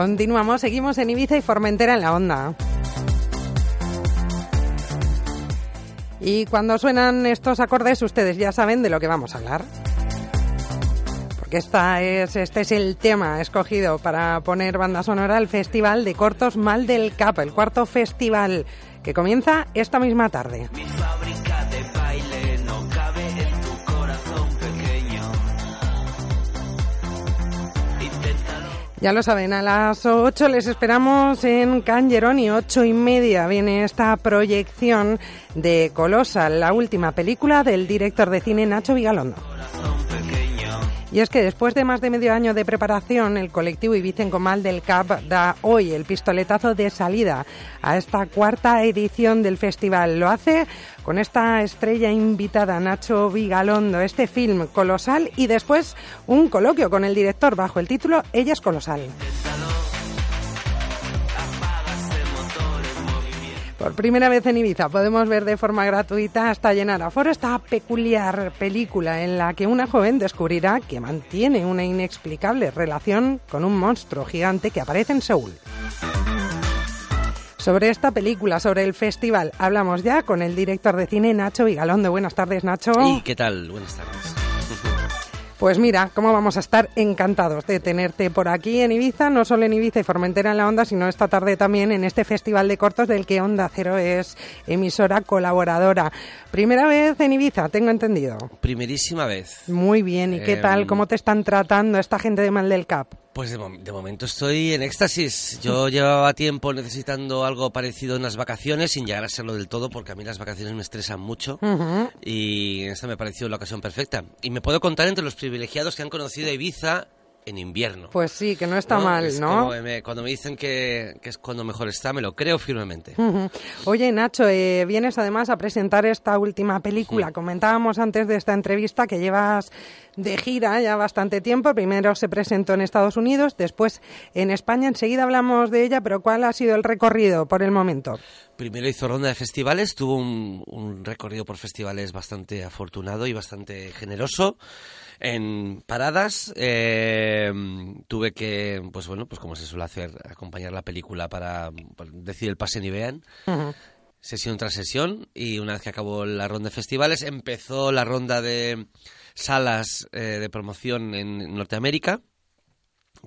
Continuamos, seguimos en Ibiza y Formentera en la onda. Y cuando suenan estos acordes, ustedes ya saben de lo que vamos a hablar. Porque esta es, este es el tema escogido para poner banda sonora al Festival de Cortos Mal del Cap, el cuarto festival que comienza esta misma tarde. Ya lo saben, a las 8 les esperamos en Can Geroni, 8 y media viene esta proyección de Colossal, la última película del director de cine Nacho Vigalondo. Y es que después de más de medio año de preparación, el colectivo Ibicen Comal del CAP da hoy el pistoletazo de salida a esta cuarta edición del festival. Lo hace con esta estrella invitada, Nacho Vigalondo, este film colosal y después un coloquio con el director bajo el título Ella es colosal. Por primera vez en Ibiza podemos ver de forma gratuita hasta llenar aforo esta peculiar película en la que una joven descubrirá que mantiene una inexplicable relación con un monstruo gigante que aparece en Seúl. Sobre esta película, sobre el festival, hablamos ya con el director de cine Nacho Vigalondo. Buenas tardes, Nacho. ¿Y qué tal? Buenas tardes. Pues mira, cómo vamos a estar encantados de tenerte por aquí en Ibiza, no solo en Ibiza y Formentera en la Onda, sino esta tarde también en este Festival de Cortos del que Onda Cero es emisora colaboradora. Primera vez en Ibiza, tengo entendido. Primerísima vez. Muy bien, ¿y qué tal? Em, ¿Cómo te están tratando esta gente de Mal del Cap? Pues de, mom- de momento estoy en éxtasis. Yo llevaba tiempo necesitando algo parecido en las vacaciones, sin llegar a serlo del todo, porque a mí las vacaciones me estresan mucho. Y esta me pareció la ocasión perfecta. Y me puedo contar entre los privilegiados que han conocido a Ibiza en invierno. Pues sí, que no está ¿no? mal, Es ¿no? como me- cuando me dicen que, que es cuando mejor está, me lo creo firmemente. Oye, Nacho, eh, vienes además a presentar esta última película. Comentábamos antes de esta entrevista que llevas de gira ya bastante tiempo. Primero se presentó en Estados Unidos, después en España. Enseguida hablamos de ella, pero ¿cuál ha sido el recorrido por el momento? Primero hizo ronda de festivales, tuvo un, un recorrido por festivales bastante afortunado y bastante generoso. En paradas eh, tuve que, pues bueno, pues como se suele hacer, acompañar la película para, para decir el pase ni vean. Sesión tras sesión y una vez que acabó la ronda de festivales empezó la ronda de salas eh, de promoción en Norteamérica.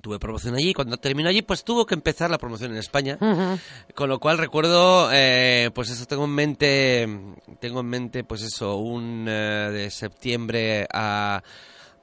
Tuve promoción allí. Cuando terminó allí, pues tuvo que empezar la promoción en España. Con lo cual recuerdo, eh, pues eso tengo en mente, tengo en mente, pues eso, un eh, de septiembre a,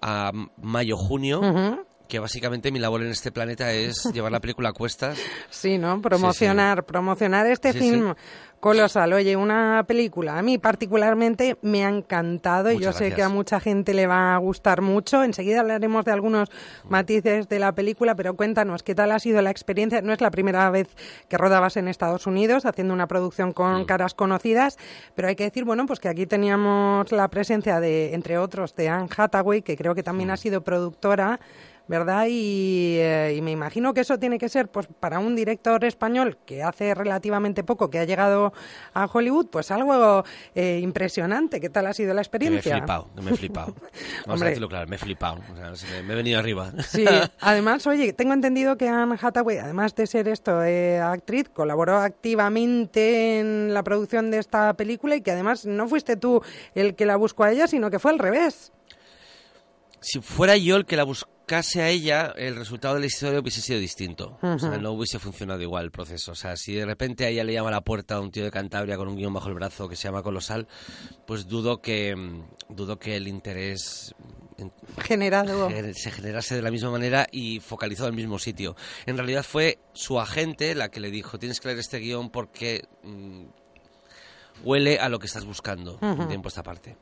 a mayo junio, Ujú. Que básicamente mi labor en este planeta es llevar la película a cuestas. Sí, ¿no? Promocionar, promocionar este Sí, film colosal. Oye, una película. A mí particularmente me ha encantado y yo sé que a mucha gente le va a gustar mucho. Enseguida hablaremos de algunos matices de la película, pero cuéntanos, ¿qué tal ha sido la experiencia? No es la primera vez que rodabas en Estados Unidos haciendo una producción con caras conocidas, pero hay que decir, bueno, pues que aquí teníamos la presencia de, entre otros, de Anne Hathaway, que creo que también ha sido productora ¿verdad? Y, eh, y me imagino que eso tiene que ser, pues para un director español que hace relativamente poco que ha llegado a Hollywood, pues algo eh, impresionante. ¿Qué tal ha sido la Que me he experiencia? flipado, que me he flipado. Vamos Hombre. a decirlo claro, me he flipado. O sea, se me, he venido arriba. Sí, además, oye, tengo entendido que Anne Hathaway, además de ser esto, eh, actriz, colaboró activamente en la producción de esta película y que además no fuiste tú el que la buscó a ella, sino que fue al revés. si fuera yo el que la buscase a ella, el resultado de la historia hubiese sido distinto. O sea, no hubiese funcionado igual el proceso. O sea, si de repente a ella le llama a la puerta a un tío de Cantabria con un guion bajo el brazo que se llama Colosal, pues dudo que, mm, dudo que el interés generado se generase de la misma manera y focalizado en el mismo sitio. En realidad fue su agente la que le dijo, tienes que leer este guion porque mm, huele a lo que estás buscando en tiempo esta parte.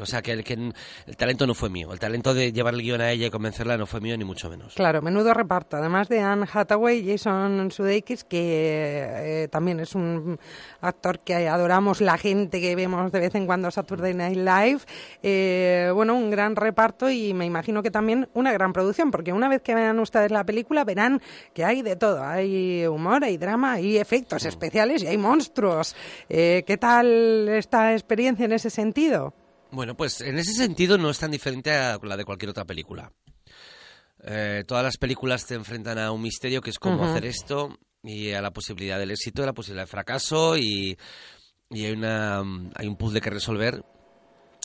o sea, que, el, que el talento no fue mío. El talento de llevar el guion a ella y convencerla no fue mío, ni mucho menos. Claro, menudo reparto. Además de Anne Hathaway, Jason Sudeikis, que eh, también es un actor que adoramos la gente que vemos de vez en cuando Saturday Night Live. Eh, bueno, un gran reparto y me imagino que también una gran producción, porque una vez que vean ustedes la película verán que hay de todo. Hay humor, hay drama, hay efectos especiales y hay monstruos. Eh, ¿Qué tal? Esta experiencia en ese sentido? Bueno, pues en ese sentido no es tan diferente a la de cualquier otra película. Eh, todas las películas te enfrentan a un misterio que es cómo hacer esto y a la posibilidad del éxito, a la posibilidad del fracaso y, hay, una, hay un puzzle que resolver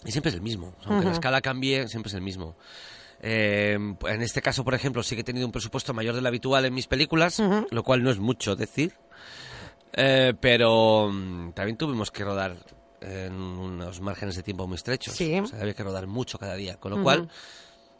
y siempre es el mismo. Aunque la escala cambie, siempre es el mismo. Eh, en este caso, por ejemplo, sí que he tenido un presupuesto mayor del habitual en mis películas, lo cual no es mucho decir. Eh, pero mm, también tuvimos que rodar en unos márgenes de tiempo muy estrechos. Sí. O sea, había que rodar mucho cada día. Con lo cual,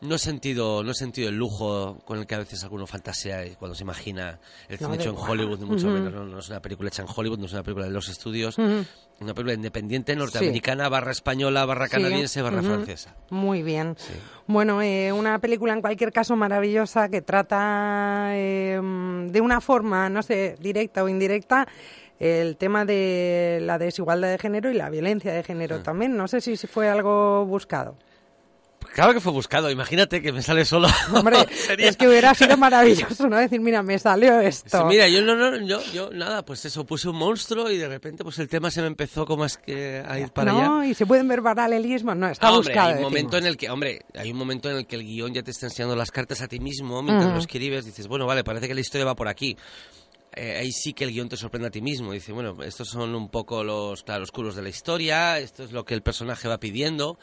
no he, sentido, no he sentido el lujo con el que a veces alguno fantasea cuando se imagina el cine hecho en Hollywood, ni mucho menos. ¿no? es una película hecha en Hollywood, no es una película de los estudios. Una película independiente, norteamericana, barra española, barra canadiense, barra francesa. Muy bien. Bueno, eh, una película en cualquier caso maravillosa que trata eh, de una forma, no sé, directa o indirecta, el tema de la desigualdad de género y la violencia de género mm. también. No sé si fue algo buscado. Claro que fue buscado, imagínate que me sale solo. Hombre, es que hubiera sido maravilloso, ¿no? Decir, mira, me salió esto. mira, yo no, no, yo, yo, nada, pues eso, puse un monstruo y de repente pues el tema se me empezó como es que a ir para allá. No, y se pueden ver paralelismos, no, está buscado. Hay un momento en el que, hombre, hay un momento en el que el guion ya te está enseñando las cartas a ti mismo, mientras lo escribes, dices, bueno, vale, parece que la historia va por aquí. Eh, ahí sí que el guion te sorprende a ti mismo. Dice, bueno, estos son un poco los claroscuros de la historia, esto es lo que el personaje va pidiendo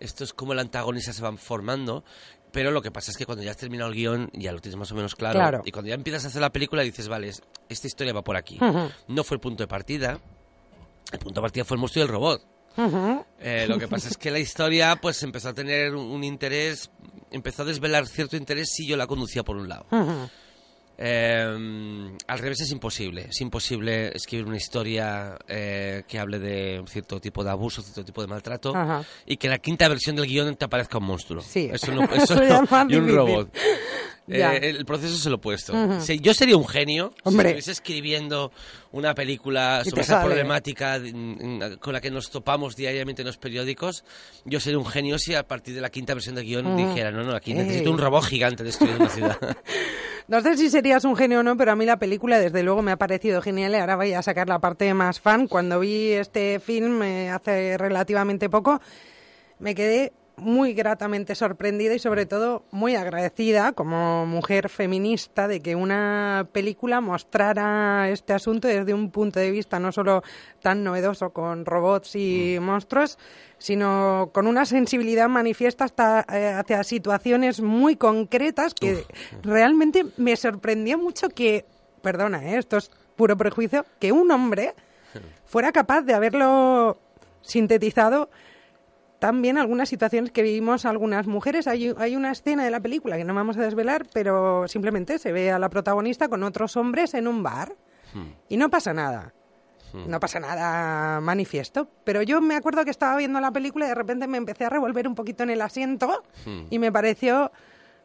esto es como el antagonista se van formando, pero lo que pasa es que cuando ya has terminado el guion ya lo tienes más o menos claro, y cuando ya empiezas a hacer la película dices, vale, esta historia va por aquí. No fue el punto de partida, el punto de partida fue el monstruo del robot. Eh, lo que pasa es que la historia pues empezó a tener un, interés, empezó a desvelar cierto interés si yo la conducía por un lado. Eh, al revés es imposible. Es imposible escribir una historia eh, que hable de cierto tipo de abuso, cierto tipo de maltrato y que la quinta versión del guion te aparezca un monstruo. Sí. Eso no, y un robot. Eh, el proceso es lo opuesto. yo sería un genio si estuviese escribiendo una película sobre esa problemática con la que nos topamos diariamente en los periódicos. Yo sería un genio si a partir de la quinta versión del guion dijera, no, no, aquí necesito un robot gigante destruyendo una ciudad. No sé si serías un genio o no, pero a mí la película desde luego me ha parecido genial y ahora voy a sacar la parte más fan. Cuando vi este film eh, hace relativamente poco, me quedé muy gratamente sorprendida y sobre todo muy agradecida como mujer feminista de que una película mostrara este asunto desde un punto de vista no solo tan novedoso con robots y mm. monstruos, sino con una sensibilidad manifiesta hasta eh, hacia situaciones muy concretas que realmente me sorprendió mucho que, perdona, eh, esto es puro prejuicio, que un hombre fuera capaz de haberlo sintetizado también algunas situaciones que vivimos algunas mujeres. Hay, hay una escena de la película que no vamos a desvelar, pero simplemente se ve a la protagonista con otros hombres en un bar hmm. y no pasa nada. Hmm. No pasa nada manifiesto. Pero yo me acuerdo que estaba viendo la película y de repente me empecé a revolver un poquito en el asiento hmm. y me pareció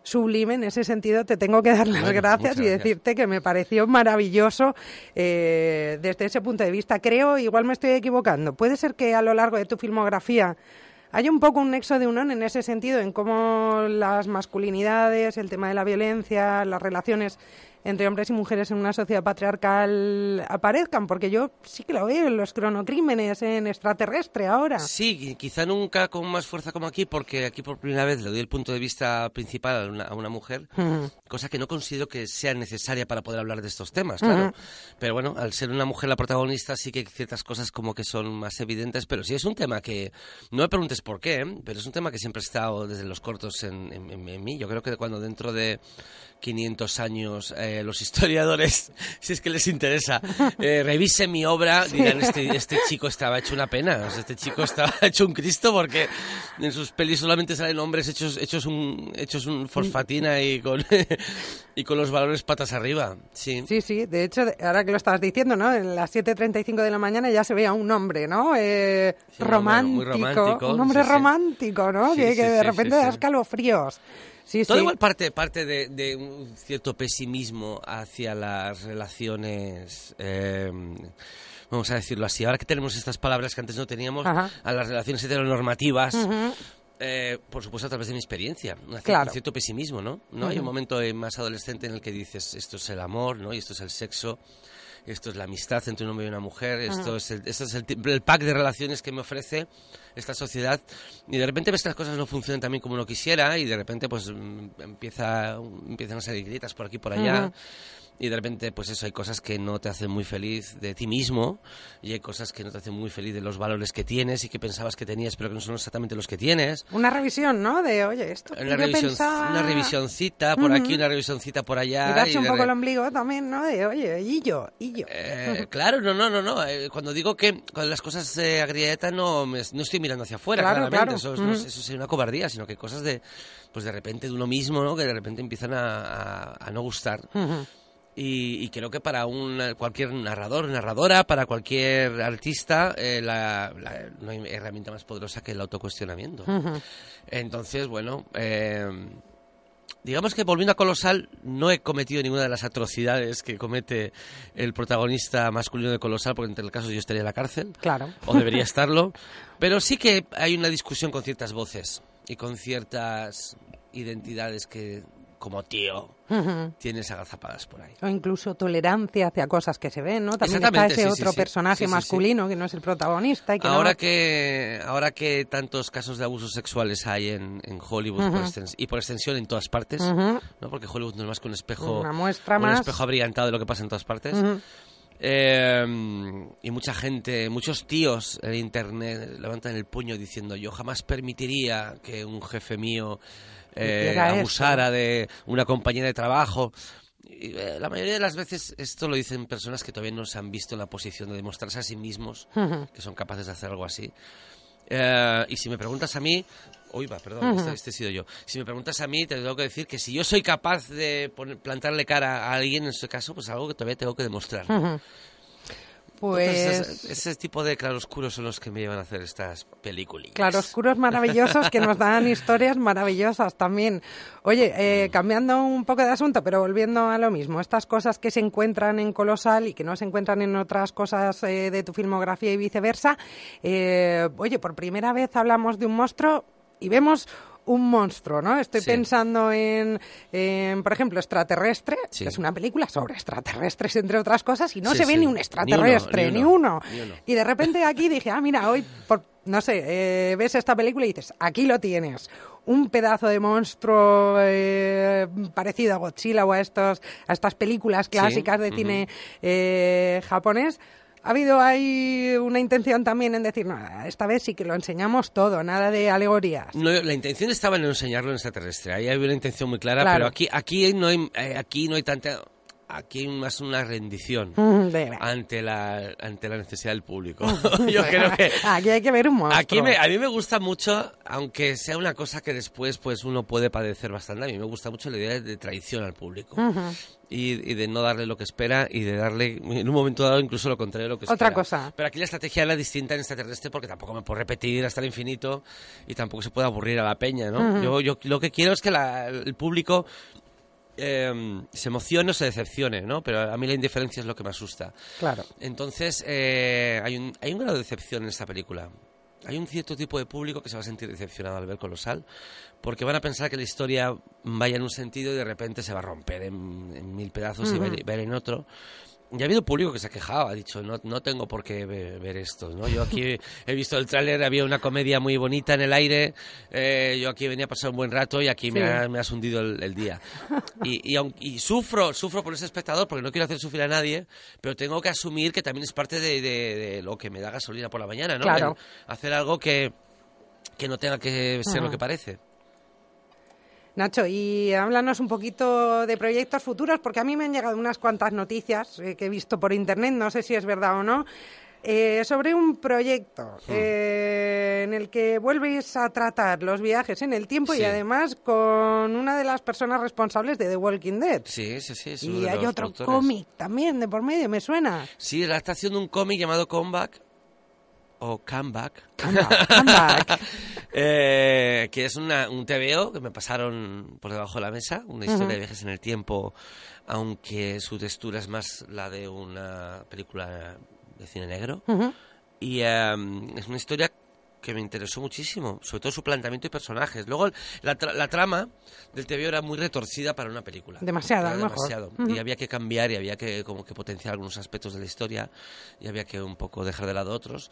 sublime en ese sentido. Te tengo que dar las gracias y decirte que me pareció maravilloso eh, desde ese punto de vista. Creo, igual me estoy equivocando, puede ser que a lo largo de tu filmografía hay un poco un nexo de unión en ese sentido, en cómo las masculinidades, el tema de la violencia, las relaciones entre hombres y mujeres en una sociedad patriarcal aparezcan, porque yo sí que lo veo en los cronocrímenes, en extraterrestre ahora. Sí, quizá nunca con más fuerza como aquí, porque aquí por primera vez le doy el punto de vista principal a una, a una mujer, cosa que no considero que sea necesaria para poder hablar de estos temas, claro. Pero bueno, al ser una mujer la protagonista sí que hay ciertas cosas como que son más evidentes, pero sí es un tema que, no me preguntes por qué, ¿eh? pero es un tema que siempre ha estado desde los cortos en- en mí. Yo creo que cuando dentro de 500 años eh, los historiadores, si es que les interesa, eh, revisen mi obra, dirán, este, este chico estaba hecho una pena, o sea, este chico estaba hecho un Cristo porque en sus pelis solamente salen hombres hechos, hechos, un, hechos un fosfatina y con, y con los valores patas arriba. Sí. Sí, sí, de hecho, ahora que lo estabas diciendo, ¿no? En las 7.35 de la mañana ya se veía un hombre, ¿no? Eh, Sí, un hombre romántico, romántico, un hombre sí, romántico, ¿no? Que, que de repente da escalofríos. Sí, Todo sí. igual parte, parte de, de un cierto pesimismo hacia las relaciones, eh, vamos a decirlo así, ahora que tenemos estas palabras que antes no teníamos, Ajá. a las relaciones heteronormativas, Ujú. eh, por supuesto a través de mi experiencia, un Claro. cierto pesimismo, ¿no? ¿No? Hay un momento eh, más adolescente en el que dices, esto es el amor, ¿no? Y esto es el sexo, esto es la amistad entre un hombre y una mujer, esto es, el, esto es el, el pack de relaciones que me ofrece esta sociedad. Y de repente ves que las cosas no funcionan tan bien como uno quisiera y de repente pues mm, empieza, empiezan a salir grietas por aquí y por allá. Y de repente, pues eso, hay cosas que no te hacen muy feliz de ti mismo y hay cosas que no te hacen muy feliz de los valores que tienes y que pensabas que tenías, pero que no son exactamente los que tienes. Una revisión, ¿no? De, oye, esto que Una, yo revisión, pensaba... una revisioncita por aquí, una revisioncita por allá. Y un de poco el ombligo también, ¿no? De, oye, y yo, y yo. Eh, claro, no, no, no, no. Eh, cuando digo que cuando las cosas se agrietan no, me- no estoy mirando hacia afuera, Claro, claramente. claro. Eso, es- no eso sería una cobardía, sino que cosas de, pues de repente de uno mismo, ¿no? Que de repente empiezan a, a- a no gustar. Ujú. Y, y creo que para un, cualquier narrador, narradora, para cualquier artista, eh, la- la- no hay herramienta más poderosa que el autocuestionamiento. Entonces, bueno, eh, digamos que volviendo a Colosal, no he cometido ninguna de las atrocidades que comete el protagonista masculino de Colosal, porque en el caso yo estaría en la cárcel, Claro. o debería estarlo, pero sí que hay una discusión con ciertas voces y con ciertas identidades que, como tío, Tienes agazapadas por ahí. O incluso tolerancia hacia cosas que se ven, ¿no? También está ese sí, otro sí. personaje Sí, masculino que no es el protagonista y que no- Ahora que, ahora que tantos casos de abusos sexuales hay en, en Hollywood Ujú. extens- y por extensión en todas partes. ¿no? porque Hollywood no es más que un espejo, Una muestra un más. espejo de lo que pasa en todas partes. Eh, y mucha gente, muchos tíos en internet levantan el puño diciendo yo jamás permitiría que un jefe mío eh, abusara de una compañera de trabajo. Y, eh, la mayoría de las veces esto lo dicen personas que todavía no se han visto en la posición de demostrarse a sí mismos que son capaces de hacer algo así. Eh, y si me preguntas a mí, uy, va, perdón, este, este he sido yo. Si me preguntas a mí, te tengo que decir que si yo soy capaz de poner- plantarle cara a alguien en este caso, pues algo que todavía tengo que demostrar. Pues ese, ese tipo de claroscuros son los que me llevan a hacer estas películas. claroscuros maravillosos que nos dan historias maravillosas también. Oye, eh, cambiando un poco de asunto, pero volviendo a lo mismo, estas cosas que se encuentran en Colosal y que no se encuentran en otras cosas eh, de tu filmografía y viceversa. eh, oye, por primera vez hablamos de un monstruo y vemos un monstruo, ¿no? Estoy Sí. pensando en, en, por ejemplo, Extraterrestre, Sí. que es una película sobre extraterrestres, entre otras cosas, y no Sí, se ve ni un Ni uno, extraterrestre, ni uno, uno. ni uno. Y de repente aquí dije, ah, mira, hoy, por, no sé, eh, ves esta película y dices, aquí lo tienes. Un pedazo de monstruo eh, parecido a Godzilla o a, estos, a estas películas clásicas de cine eh, japonés. Ha habido ahí una intención también en decir, no, esta vez sí que lo enseñamos todo, nada de alegorías. No, la intención estaba en enseñarlo en extraterrestre. Ahí había una intención muy clara, Claro. pero aquí, aquí no hay, eh, aquí no hay tanta, aquí hay más una rendición ante la, ante la necesidad del público. Yo creo que Aquí hay que ver un monstruo. Aquí me- a mí me gusta mucho, aunque sea una cosa que después pues uno puede padecer bastante, a mí me gusta mucho la idea de, traición al público. Y, y de no darle lo que espera y de darle en un momento dado incluso lo contrario de lo que Otra espera. cosa. Pero aquí la estrategia era distinta en extraterrestre porque tampoco me puedo repetir hasta el infinito y tampoco se puede aburrir a la peña, ¿no? Yo, yo lo que quiero es que la- el público eh, se emocione o se decepcione, ¿no? Pero a mí la indiferencia es lo que me asusta. Claro. Entonces, eh, hay, un, hay un grado de decepción en esta película. hay un cierto tipo de público que se va a sentir decepcionado al ver Colosal, porque van a pensar que la historia vaya en un sentido y de repente se va a romper en, mil pedazos y va a ir en otro. Ya ha habido público que se ha quejado, ha dicho, no, no tengo por qué ver, esto, ¿no? Yo aquí he visto el tráiler, había una comedia muy bonita en el aire, eh, yo aquí venía a pasar un buen rato y aquí me, ha, me, has hundido el, día. Y, y, sufro, sufro por ese espectador porque no quiero hacer sufrir a nadie, pero tengo que asumir que también es parte de, lo que me da gasolina por la mañana, ¿no? Claro. hacer algo que, que no tenga que ser lo que parece. Nacho, y háblanos un poquito de proyectos futuros, porque a mí me han llegado unas cuantas noticias eh, que he visto por internet, no sé si es verdad o no, eh, sobre un proyecto hmm. eh, en el que vuelves a tratar los viajes en el tiempo y además con una de las personas responsables de The Walking Dead. Sí, sí, sí. y hay otro cómic también de por medio, me suena. Sí, la está haciendo un cómic llamado Comeback o Comeback. Comeback. eh, que es una, un TVO que me pasaron por debajo de la mesa, una historia de viajes en el tiempo, aunque su textura es más la de una película de cine negro. Y em, es una historia que me interesó muchísimo, sobre todo su planteamiento y personajes. Luego, la, la trama del TV era muy retorcida para una película. Demasiado, demasiado. Y había que cambiar y había que como que potenciar algunos aspectos de la historia y había que un poco dejar de lado otros.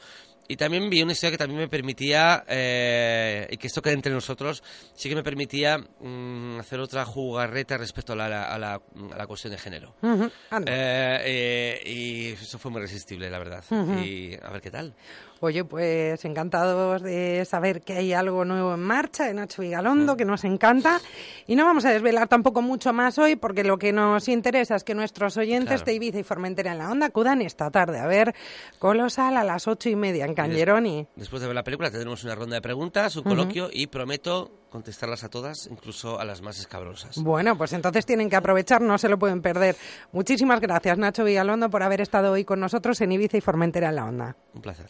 Y también vi una historia que también me permitía, eh, y que esto queda entre nosotros, sí que me permitía mm, hacer otra jugarreta respecto a la, a la, a la cuestión de género. Eh, eh, y eso fue muy resistible, la verdad. Y a ver qué tal. Oye, pues encantados de saber que hay algo nuevo en marcha de Nacho Vigalondo, que nos encanta. Y no vamos a desvelar tampoco mucho más hoy, porque lo que nos interesa es que nuestros oyentes de Ibiza y Formentera en la Onda acudan esta tarde a ver Colosal a las ocho y media en Después de ver la película tendremos una ronda de preguntas, un coloquio y prometo contestarlas a todas, incluso a las más escabrosas. Bueno, pues entonces tienen que aprovechar, no se lo pueden perder. Muchísimas gracias, Nacho Vigalondo, por haber estado hoy con nosotros en Ibiza y Formentera en la Onda. Un placer.